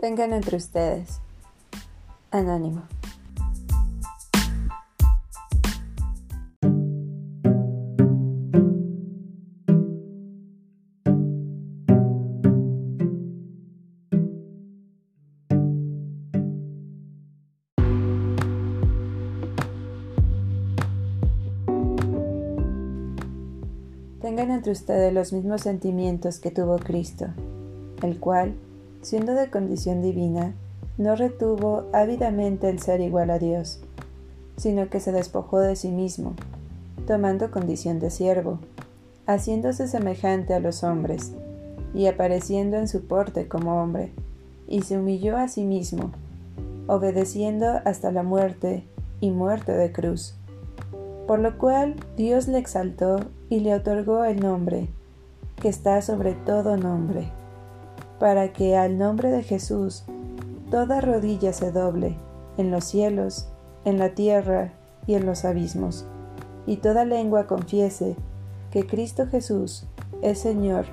Tengan entre ustedes. Anónimo. Tengan entre ustedes los mismos sentimientos que tuvo Cristo, el cual siendo de condición divina, no retuvo ávidamente el ser igual a Dios, sino que se despojó de sí mismo, tomando condición de siervo, haciéndose semejante a los hombres, y apareciendo en su porte como hombre, y se humilló a sí mismo, obedeciendo hasta la muerte y muerte de cruz. Por lo cual Dios le exaltó y le otorgó el nombre, que está sobre todo nombre para que al nombre de Jesús toda rodilla se doble, en los cielos, en la tierra y en los abismos, y toda lengua confiese que Cristo Jesús es Señor,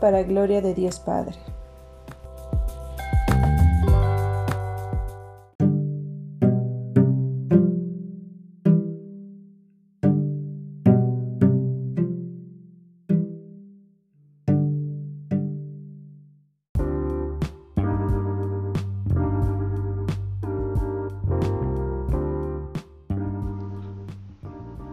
para gloria de Dios Padre.